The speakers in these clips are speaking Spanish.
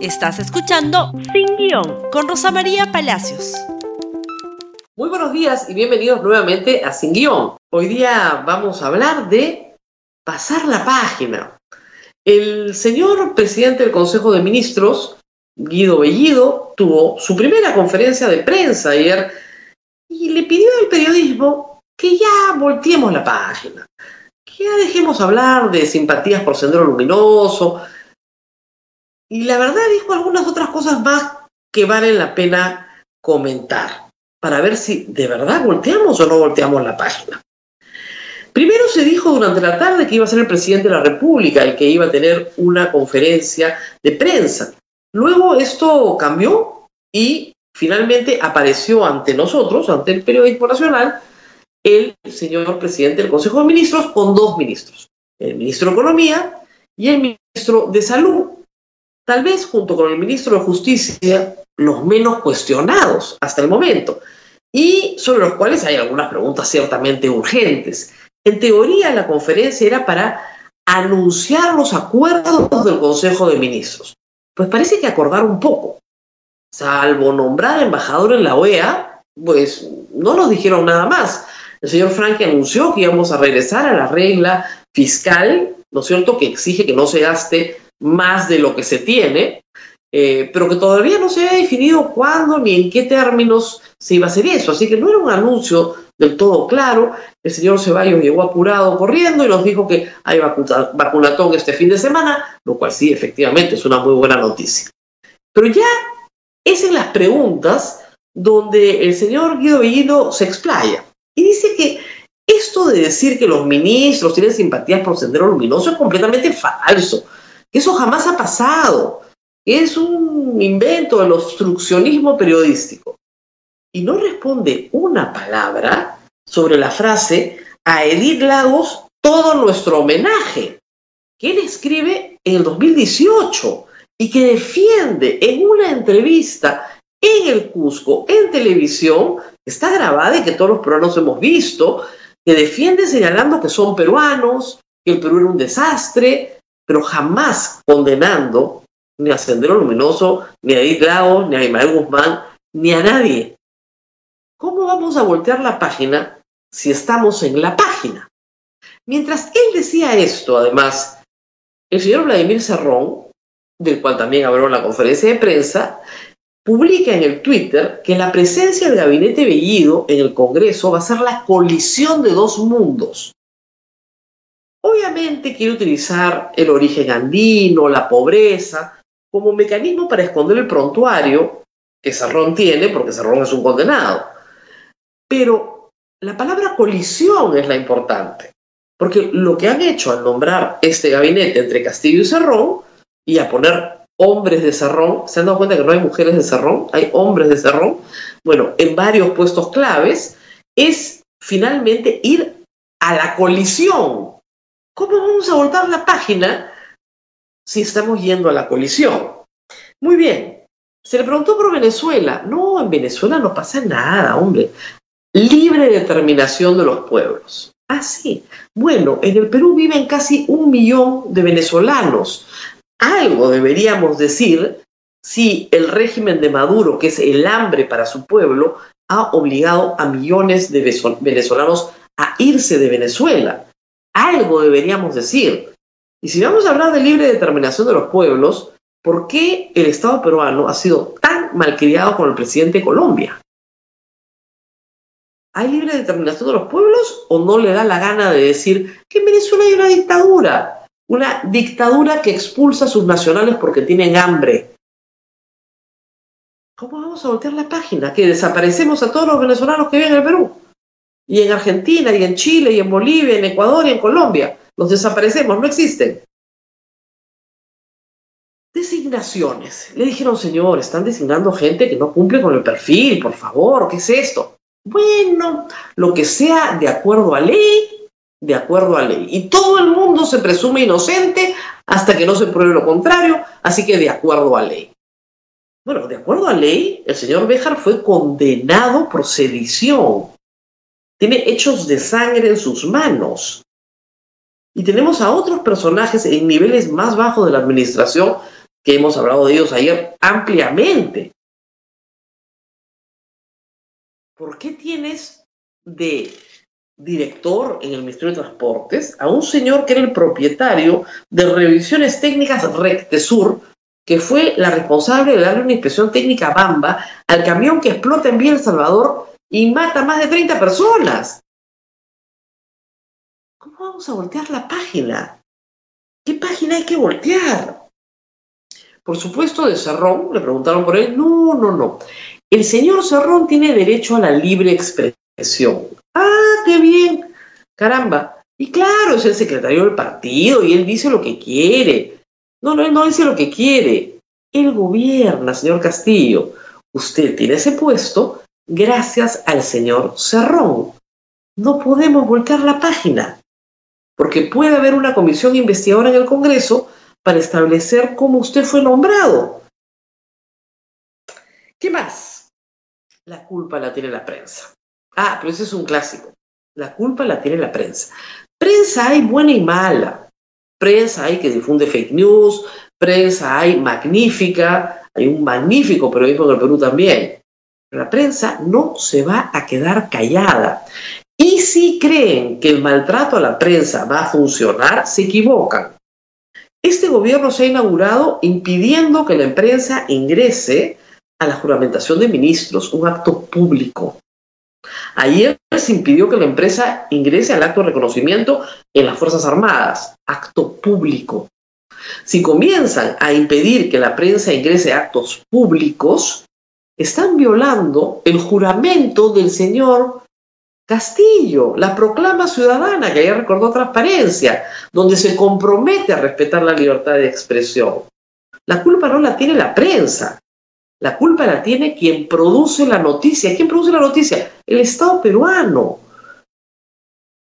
Estás escuchando Sin Guión con Rosa María Palacios. Muy buenos días y bienvenidos nuevamente a Sin Guión. Hoy día vamos a hablar de pasar la página. El señor presidente del Consejo de Ministros, Guido Bellido, tuvo su primera conferencia de prensa ayer y le pidió al periodismo que ya volteemos la página, que ya dejemos hablar de simpatías por Sendero Luminoso, y la verdad dijo algunas otras cosas más que valen la pena comentar para ver si de verdad volteamos o no volteamos la página. Primero se dijo durante la tarde que iba a ser el presidente de la República el que iba a tener una conferencia de prensa. Luego esto cambió y finalmente apareció ante nosotros, ante el periodismo nacional, el señor presidente del Consejo de Ministros con dos ministros, el ministro de Economía y el ministro de Salud, tal vez junto con el ministro de Justicia, los menos cuestionados hasta el momento, y sobre los cuales hay algunas preguntas ciertamente urgentes. En teoría, la conferencia era para anunciar los acuerdos del Consejo de Ministros. Pues parece que acordaron poco. Salvo nombrar embajador en la OEA, pues no nos dijeron nada más. El señor Frank anunció que íbamos a regresar a la regla fiscal, ¿no es cierto?, que exige que no se gaste más de lo que se tiene, eh, pero que todavía no se había definido cuándo ni en qué términos se iba a hacer eso. Así que no era un anuncio del todo claro. El señor Ceballos llegó apurado corriendo y nos dijo que hay vacunatón este fin de semana, lo cual sí, efectivamente, es una muy buena noticia. Pero ya es en las preguntas donde el señor Guido Bellido se explaya y dice que esto de decir que los ministros tienen simpatías por Sendero Luminoso es completamente falso eso jamás ha pasado. Es un invento del obstruccionismo periodístico. Y no responde una palabra sobre la frase a Edith Lagos todo nuestro homenaje, que él escribe en el 2018 y que defiende en una entrevista en el Cusco, en televisión, está grabada y que todos los peruanos hemos visto, que defiende señalando que son peruanos, que el Perú era un desastre, pero jamás condenando ni a Sendero Luminoso, ni a Edith ni a Ismael Guzmán, ni a nadie. ¿Cómo vamos a voltear la página si estamos en la página? Mientras él decía esto, además, el señor Vladimir Serrón, del cual también habló en la conferencia de prensa, publica en el Twitter que la presencia del gabinete Bellido en el Congreso va a ser la colisión de dos mundos. Obviamente quiere utilizar el origen andino, la pobreza, como mecanismo para esconder el prontuario que Sarrón tiene, porque Sarrón es un condenado. Pero la palabra colisión es la importante, porque lo que han hecho al nombrar este gabinete entre Castillo y Cerrón y a poner hombres de Cerrón, ¿se han dado cuenta que no hay mujeres de Cerrón? Hay hombres de Cerrón, bueno, en varios puestos claves, es finalmente ir a la colisión ¿Cómo vamos a voltar la página si estamos yendo a la colisión? Muy bien. Se le preguntó por Venezuela. No, en Venezuela no pasa nada, hombre. Libre determinación de los pueblos. Ah, sí. Bueno, en el Perú viven casi un millón de venezolanos. Algo deberíamos decir si el régimen de Maduro, que es el hambre para su pueblo, ha obligado a millones de venezolanos a irse de Venezuela algo deberíamos decir. Y si vamos a hablar de libre determinación de los pueblos, ¿por qué el Estado peruano ha sido tan malcriado con el presidente de Colombia? ¿Hay libre determinación de los pueblos o no le da la gana de decir que en Venezuela hay una dictadura? Una dictadura que expulsa a sus nacionales porque tienen hambre. ¿Cómo vamos a voltear la página? ¿Que desaparecemos a todos los venezolanos que viven en el Perú? Y en Argentina, y en Chile, y en Bolivia, en Ecuador, y en Colombia. Los desaparecemos, no existen. Designaciones. Le dijeron, señor, están designando gente que no cumple con el perfil, por favor, ¿qué es esto? Bueno, lo que sea de acuerdo a ley, de acuerdo a ley. Y todo el mundo se presume inocente hasta que no se pruebe lo contrario, así que de acuerdo a ley. Bueno, de acuerdo a ley, el señor Béjar fue condenado por sedición tiene hechos de sangre en sus manos. Y tenemos a otros personajes en niveles más bajos de la administración que hemos hablado de ellos ayer ampliamente. ¿Por qué tienes de director en el Ministerio de Transportes a un señor que era el propietario de Revisiones Técnicas Rectesur, que fue la responsable de darle una inspección técnica Bamba al camión que explota en Vía El Salvador y mata a más de 30 personas? ¿Cómo vamos a voltear la página? ¿Qué página hay que voltear? Por supuesto, de Cerrón, le preguntaron por él, no, no, no. El señor Cerrón tiene derecho a la libre expresión. Ah, qué bien. Caramba. Y claro, es el secretario del partido y él dice lo que quiere. No, no, él no dice lo que quiere. Él gobierna, señor Castillo. Usted tiene ese puesto gracias al señor Cerrón. No podemos volcar la página, porque puede haber una comisión investigadora en el Congreso para establecer cómo usted fue nombrado. ¿Qué más? La culpa la tiene la prensa. Ah, pero ese es un clásico. La culpa la tiene la prensa. Prensa hay buena y mala. Prensa hay que difunde fake news, prensa hay magnífica, hay un magnífico periodismo en el Perú también. La prensa no se va a quedar callada. Y si creen que el maltrato a la prensa va a funcionar, se equivocan. Este gobierno se ha inaugurado impidiendo que la prensa ingrese a la juramentación de ministros, un acto público. Ayer se impidió que la empresa ingrese al acto de reconocimiento en las Fuerzas Armadas, acto público. Si comienzan a impedir que la prensa ingrese a actos públicos, están violando el juramento del señor Castillo, la proclama ciudadana que ayer recordó transparencia, donde se compromete a respetar la libertad de expresión. La culpa no la tiene la prensa, la culpa la tiene quien produce la noticia. ¿Quién produce la noticia? El Estado peruano.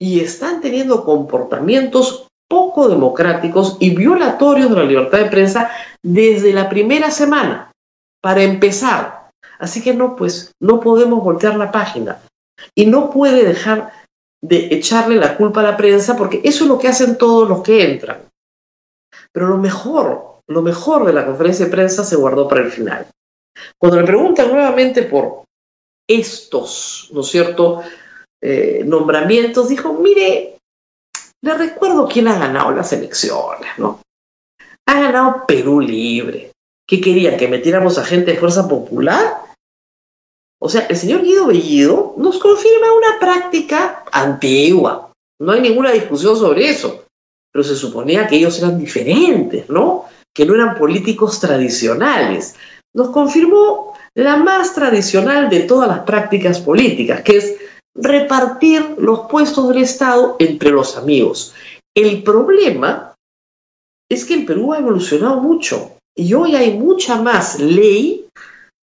Y están teniendo comportamientos poco democráticos y violatorios de la libertad de prensa desde la primera semana, para empezar. Así que no, pues no podemos voltear la página. Y no puede dejar de echarle la culpa a la prensa porque eso es lo que hacen todos los que entran. Pero lo mejor, lo mejor de la conferencia de prensa se guardó para el final. Cuando le preguntan nuevamente por estos, ¿no es cierto?, eh, nombramientos, dijo, mire, le recuerdo quién ha ganado las elecciones, ¿no? Ha ganado Perú Libre. ¿Qué querían? ¿Que metiéramos a gente de Fuerza Popular? O sea, el señor Guido Bellido nos confirma una práctica antigua. No hay ninguna discusión sobre eso. Pero se suponía que ellos eran diferentes, ¿no? Que no eran políticos tradicionales nos confirmó la más tradicional de todas las prácticas políticas, que es repartir los puestos del Estado entre los amigos. El problema es que el Perú ha evolucionado mucho y hoy hay mucha más ley,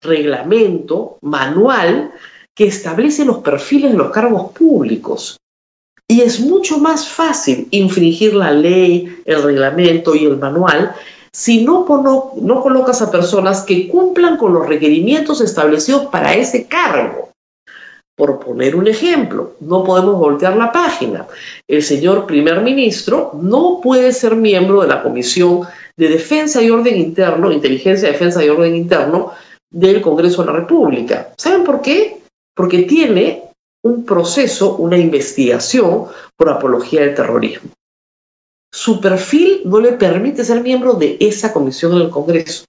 reglamento, manual que establece los perfiles de los cargos públicos. Y es mucho más fácil infringir la ley, el reglamento y el manual si no, colocas a personas que cumplan con los requerimientos establecidos para ese cargo. Por poner un ejemplo, no podemos voltear la página. El señor primer ministro no puede ser miembro de la Comisión de Defensa y Orden Interno, Inteligencia, Defensa y Orden Interno del Congreso de la República. ¿Saben por qué? Porque tiene un proceso, una investigación por apología del terrorismo su perfil no le permite ser miembro de esa comisión en el Congreso.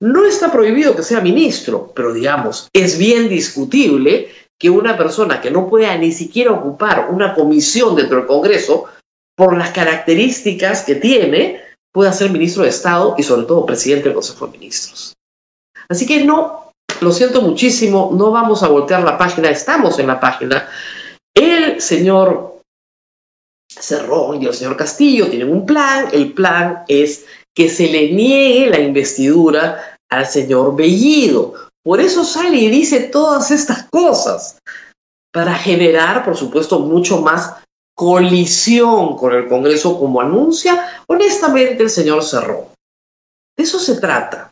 No está prohibido que sea ministro, pero digamos, es bien discutible que una persona que no pueda ni siquiera ocupar una comisión dentro del Congreso, por las características que tiene, pueda ser ministro de Estado y sobre todo presidente del Consejo de Ministros. Así que no, lo siento muchísimo, no vamos a voltear la página, estamos en la página. El señor Cerrón y el señor Castillo tienen un plan. El plan es que se le niegue la investidura al señor Bellido. Por eso sale y dice todas estas cosas, para generar, por supuesto, mucho más colisión con el Congreso, como anuncia honestamente el señor Cerrón. De eso se trata.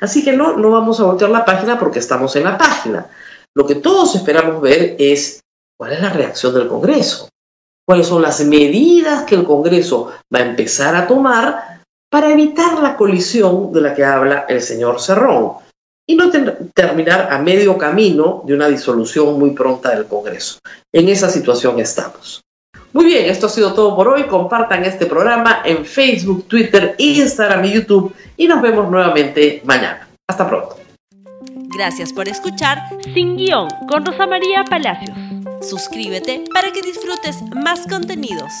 Así que no, no vamos a voltear la página porque estamos en la página. Lo que todos esperamos ver es cuál es la reacción del Congreso cuáles son las medidas que el Congreso va a empezar a tomar para evitar la colisión de la que habla el señor Cerrón y no terminar a medio camino de una disolución muy pronta del Congreso. En esa situación estamos. Muy bien, esto ha sido todo por hoy. Compartan este programa en Facebook, Twitter, Instagram y YouTube y nos vemos nuevamente mañana. Hasta pronto. Gracias por escuchar Sin Guión con Rosa María Palacios. Suscríbete para que disfrutes más contenidos.